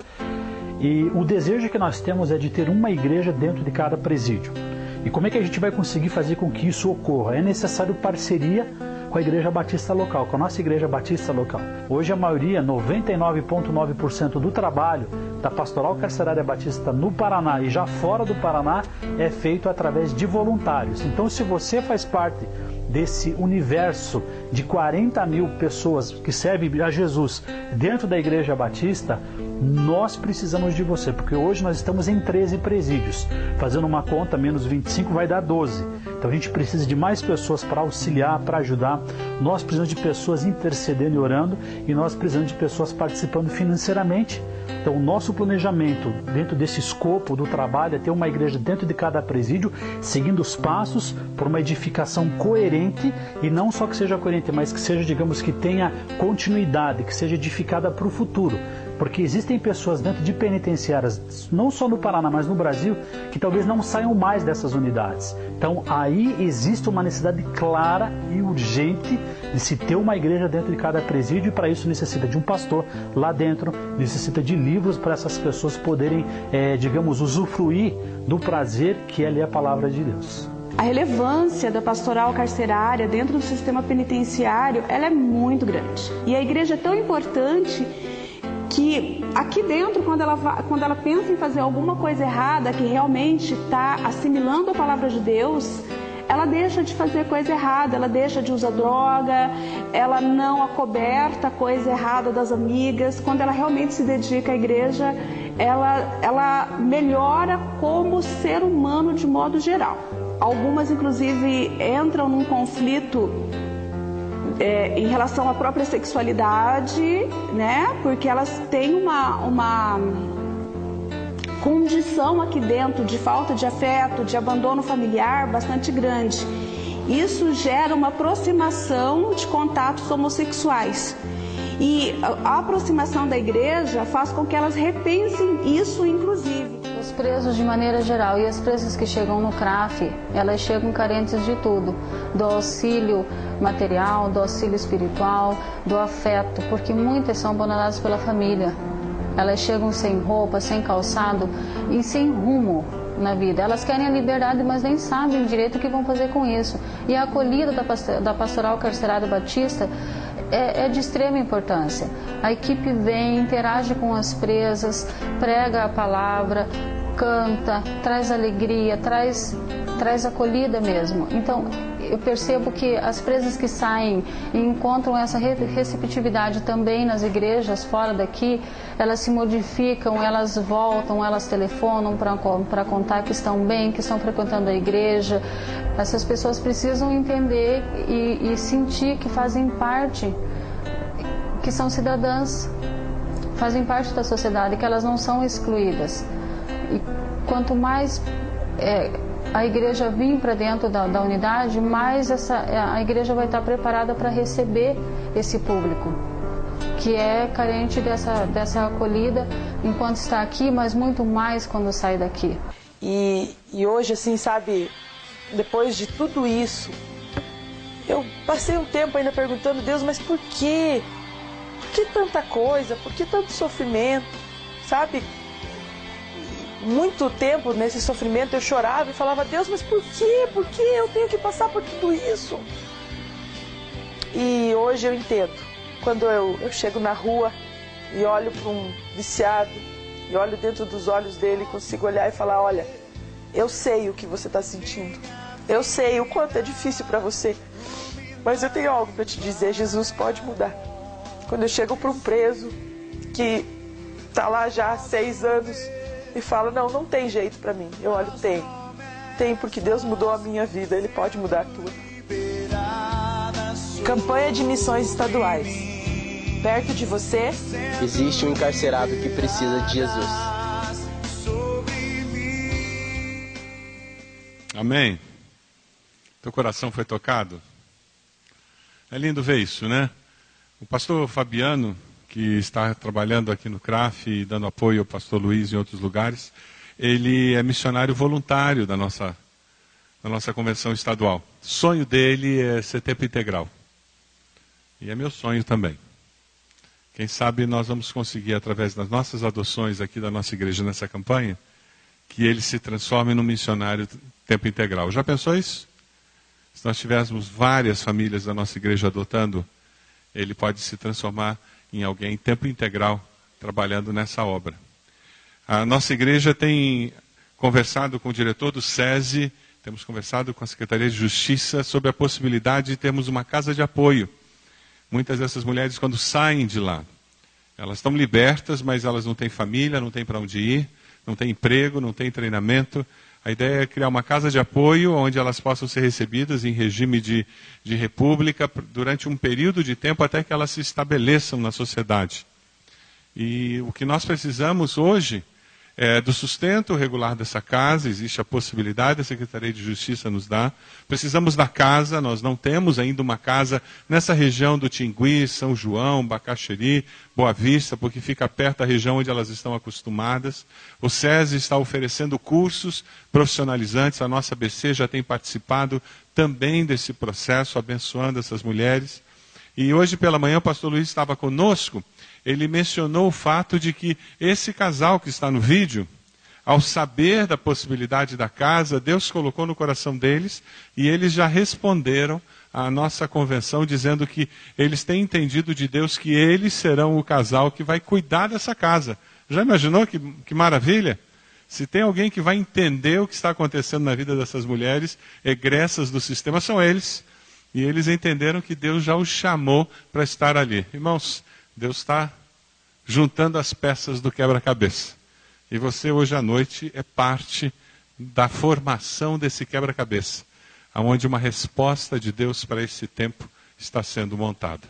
E o desejo que nós temos é de ter uma igreja dentro de cada presídio. E como é que a gente vai conseguir fazer com que isso ocorra? É necessário parceria com a Igreja Batista local, com a nossa Igreja Batista local. Hoje a maioria, 99,9% do trabalho da Pastoral Carcerária Batista no Paraná e já fora do Paraná é feito através de voluntários. Então, se você faz parte desse universo de 40 mil pessoas que servem a Jesus dentro da Igreja Batista, nós precisamos de você, porque hoje nós estamos em 13 presídios. Fazendo uma conta, menos 25 vai dar 12. Então a gente precisa de mais pessoas para auxiliar, para ajudar. Nós precisamos de pessoas intercedendo e orando e nós precisamos de pessoas participando financeiramente. Então, o nosso planejamento dentro desse escopo do trabalho é ter uma igreja dentro de cada presídio, seguindo os passos por uma edificação coerente e não só que seja coerente, mas que seja, digamos, que tenha continuidade, que seja edificada para o futuro. Porque existem pessoas dentro de penitenciárias, não só no Paraná, mas no Brasil, que talvez não saiam mais dessas unidades. Então aí existe uma necessidade clara e urgente de se ter uma igreja dentro de cada presídio, e para isso necessita de um pastor lá dentro, necessita de livros para essas pessoas poderem, é, digamos, usufruir do prazer que é ler a palavra de Deus. A relevância da pastoral carcerária dentro do sistema penitenciário ela é muito grande. E a igreja é tão importante que aqui dentro, quando ela, quando ela pensa em fazer alguma coisa errada, que realmente está assimilando a palavra de Deus, ela deixa de fazer coisa errada, ela deixa de usar droga, ela não acoberta coisa errada das amigas. Quando ela realmente se dedica à igreja, ela, ela melhora como ser humano de modo geral. Algumas, inclusive, entram num conflito é, em relação à própria sexualidade, né? Porque elas têm uma, uma condição aqui dentro de falta de afeto, de abandono familiar bastante grande. Isso gera uma aproximação de contatos homossexuais. E a aproximação da igreja faz com que elas repensem isso, inclusive. Os presos, de maneira geral, e as presas que chegam no CRAF, elas chegam carentes de tudo: do auxílio material, do auxílio espiritual, do afeto, porque muitas são abandonadas pela família. Elas chegam sem roupa, sem calçado e sem rumo na vida. Elas querem a liberdade, mas nem sabem direito o que vão fazer com isso. E a acolhida da Pastoral Carcerária Batista é, é, de extrema importância. A equipe vem, interage com as presas, prega a palavra, canta, traz alegria, traz, traz acolhida mesmo. Então, eu percebo que as presas que saem e encontram essa receptividade também nas igrejas fora daqui, elas se modificam, elas voltam, elas telefonam para contar que estão bem, que estão frequentando a igreja. Essas pessoas precisam entender e, e sentir que fazem parte, que são cidadãs, fazem parte da sociedade, que elas não são excluídas. E quanto mais é, a igreja vir para dentro da, da, unidade, mais essa, a igreja vai estar preparada para receber esse público, que é carente dessa, dessa acolhida enquanto está aqui, mas muito mais quando sai daqui. E, e hoje, assim, sabe, depois de tudo isso, eu passei um tempo ainda perguntando, Deus, mas por quê? Por que tanta coisa? Por que tanto sofrimento? Sabe? Muito tempo nesse sofrimento eu chorava e falava, Deus, mas por quê? Por que eu tenho que passar por tudo isso? E hoje eu entendo. Quando eu, eu chego na rua e olho para um viciado, e olho dentro dos olhos dele, consigo olhar e falar: olha, eu sei o que você está sentindo. Eu sei o quanto é difícil para você. Mas eu tenho algo para te dizer: Jesus pode mudar. Quando eu chego para um preso que está lá já há seis anos e fala: Não, não tem jeito para mim. Eu olho, tem. Tem, porque Deus mudou a minha vida, Ele pode mudar a tua. Campanha de missões estaduais. Perto de você, Existe um encarcerado que precisa de Jesus. Amém. Teu coração foi tocado? É lindo ver isso, né? O pastor Fabiano, que está trabalhando aqui no CRAF e dando apoio ao pastor Luiz em outros lugares, ele é missionário voluntário da nossa, da nossa convenção estadual. Sonho dele é ser tempo integral. E é meu sonho também. Quem sabe nós vamos conseguir, através das nossas adoções aqui da nossa igreja nessa campanha, que ele se transforme num missionário tempo integral. Já pensou isso? Se nós tivéssemos várias famílias da nossa igreja adotando, ele pode se transformar em alguém tempo integral trabalhando nessa obra. A nossa igreja tem conversado com o diretor do SESI, temos conversado com a Secretaria de Justiça sobre a possibilidade de termos uma casa de apoio. Muitas dessas mulheres, quando saem de lá, elas estão libertas, mas elas não têm família, não têm para onde ir, não têm emprego, não têm treinamento. A ideia é criar uma casa de apoio onde elas possam ser recebidas em regime de, de república durante um período de tempo até que elas se estabeleçam na sociedade. E o que nós precisamos hoje é, do sustento regular dessa casa, existe a possibilidade, a Secretaria de Justiça nos dá. Precisamos da casa, nós não temos ainda uma casa nessa região do Tingui, São João, Bacaxeri, Boa Vista, porque fica perto da região onde elas estão acostumadas. O SESI está oferecendo cursos profissionalizantes, a nossa BC já tem participado também desse processo, abençoando essas mulheres. E hoje pela manhã o pastor Luiz estava conosco ele mencionou o fato de que esse casal que está no vídeo, ao saber da possibilidade da casa, Deus colocou no coração deles e eles já responderam à nossa convenção dizendo que eles têm entendido de Deus que eles serão o casal que vai cuidar dessa casa. Já imaginou que, que maravilha? Se tem alguém que vai entender o que está acontecendo na vida dessas mulheres, egressas do sistema, são eles. E eles entenderam que Deus já os chamou para estar ali. Irmãos, Deus está juntando as peças do quebra-cabeça. E você hoje à noite é parte da formação desse quebra-cabeça, aonde uma resposta de Deus para esse tempo está sendo montada.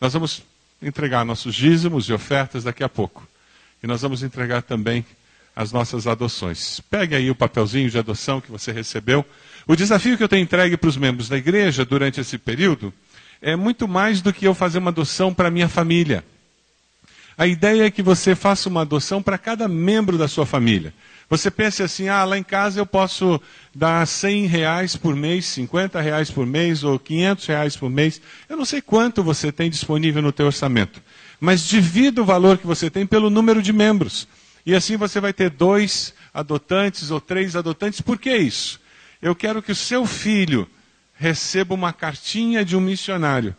Nós vamos entregar nossos dízimos e ofertas daqui a pouco. E nós vamos entregar também as nossas adoções. Pegue aí o papelzinho de adoção que você recebeu. O desafio que eu tenho entregue para os membros da igreja durante esse período é muito mais do que eu fazer uma adoção para minha família. A ideia é que você faça uma adoção para cada membro da sua família. Você pense assim, ah, lá em casa eu posso dar 100 reais por mês, 50 reais por mês ou 500 reais por mês. Eu não sei quanto você tem disponível no teu orçamento. Mas divida o valor que você tem pelo número de membros. E assim você vai ter dois adotantes ou três adotantes. Por que isso? Eu quero que o seu filho receba uma cartinha de um missionário.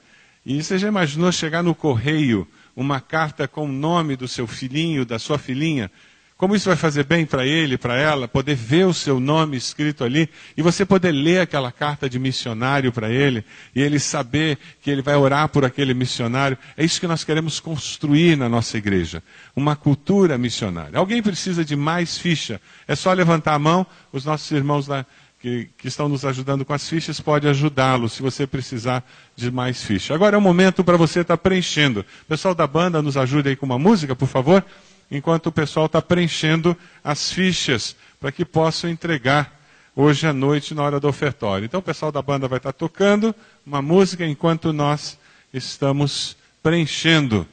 E você já imaginou chegar no correio uma carta com o nome do seu filhinho, da sua filhinha? Como isso vai fazer bem para ele, para ela, poder ver o seu nome escrito ali e você poder ler aquela carta de missionário para ele e ele saber que ele vai orar por aquele missionário. É isso que nós queremos construir na nossa igreja, uma cultura missionária. Alguém precisa de mais ficha? É só levantar a mão, os nossos irmãos lá que, que estão nos ajudando com as fichas, pode ajudá-lo se você precisar de mais ficha. Agora é o momento para você estar tá preenchendo. Pessoal da banda, nos ajude aí com uma música, por favor, enquanto o pessoal está preenchendo as fichas, para que possam entregar hoje à noite na hora do ofertório. Então o pessoal da banda vai estar tá tocando uma música enquanto nós estamos preenchendo.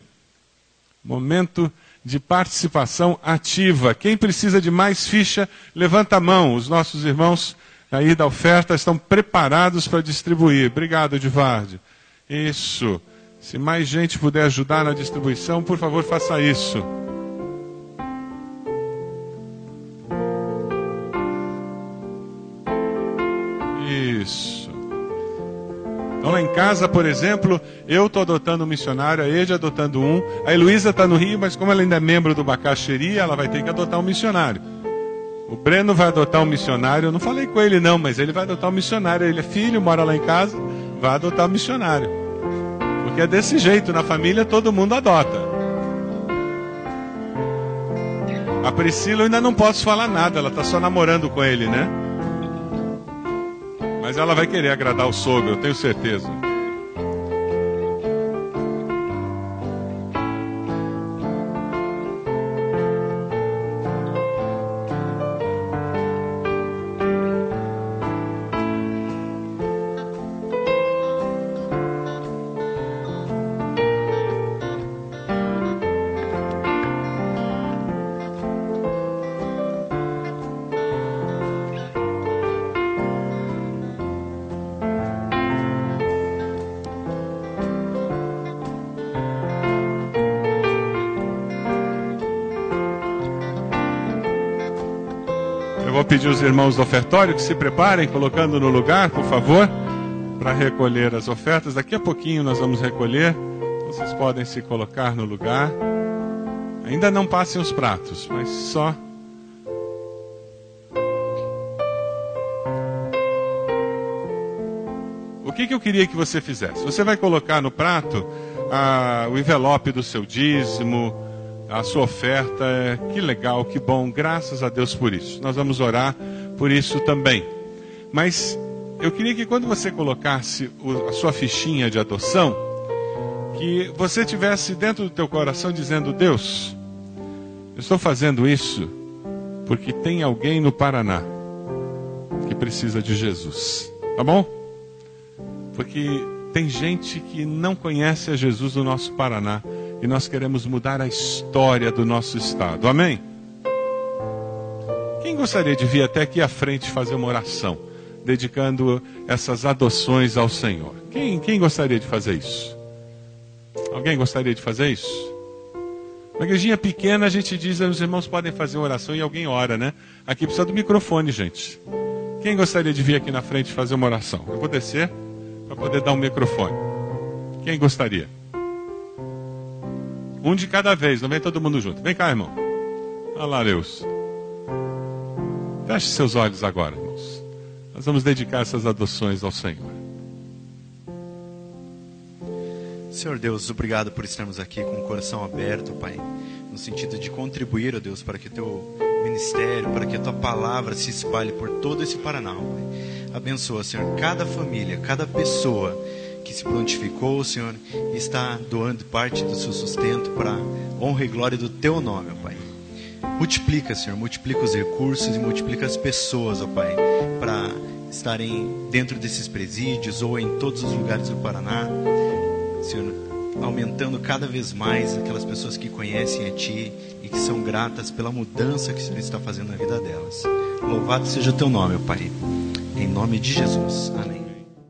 Momento de participação ativa. Quem precisa de mais ficha, levanta a mão. Os nossos irmãos aí da oferta estão preparados para distribuir. Obrigado, Edivarde. Isso. Se mais gente puder ajudar na distribuição, por favor, faça isso. Isso. Então lá em casa, por exemplo, eu estou adotando um missionário, a Eide adotando um, a Heloísa está no Rio, mas como ela ainda é membro do Bacaxeri, ela vai ter que adotar um missionário. O Breno vai adotar um missionário. Eu não falei com ele, não, mas ele vai adotar um missionário. Ele é filho, mora lá em casa, vai adotar um missionário. Porque é desse jeito, na família todo mundo adota. A Priscila eu ainda não posso falar nada, ela está só namorando com ele, né? Mas ela vai querer agradar o sogro, eu tenho certeza. Pedir os irmãos do ofertório que se preparem, colocando no lugar, por favor, para recolher as ofertas. Daqui a pouquinho nós vamos recolher. Vocês podem se colocar no lugar. Ainda não passem os pratos, mas só. O que, que eu queria que você fizesse? Você vai colocar no prato ah, o envelope do seu dízimo, a sua oferta. Que legal, que bom, graças a Deus por isso. Nós vamos orar por isso também. Mas eu queria que quando você colocasse a sua fichinha de adoção, que você tivesse dentro do teu coração dizendo: Deus, eu estou fazendo isso porque tem alguém no Paraná que precisa de Jesus. Tá bom? Porque tem gente que não conhece a Jesus no nosso Paraná e nós queremos mudar a história do nosso estado. Amém? Quem gostaria de vir até aqui à frente fazer uma oração, dedicando essas adoções ao Senhor? Quem, quem gostaria de fazer isso? Alguém gostaria de fazer isso? Na igrejinha pequena a gente diz, os irmãos podem fazer uma oração e alguém ora, né? Aqui precisa do microfone, gente. Quem gostaria de vir aqui na frente fazer uma oração? Eu vou descer para poder dar um microfone. Quem gostaria? Um de cada vez, não vem todo mundo junto. Vem cá, irmão. Olha lá, Deus. Feche seus olhos agora, irmãos. Nós vamos dedicar essas adoções ao Senhor. Senhor Deus, obrigado por estarmos aqui com o coração aberto, Pai, no sentido de contribuir, ó Deus, para que o teu ministério, para que a tua palavra se espalhe por todo esse Paraná, Pai. Abençoa, Senhor, cada família, cada pessoa que se prontificou, Senhor, e está doando parte do seu sustento para honra e glória do teu nome, ó Pai. Multiplica, Senhor, multiplica os recursos e multiplica as pessoas, ó Pai, para estarem dentro desses presídios ou em todos os lugares do Paraná. Senhor, aumentando cada vez mais aquelas pessoas que conhecem a Ti e que são gratas pela mudança que o Senhor está fazendo na vida delas. Louvado seja o Teu nome, ó Pai. Em nome de Jesus. Amém.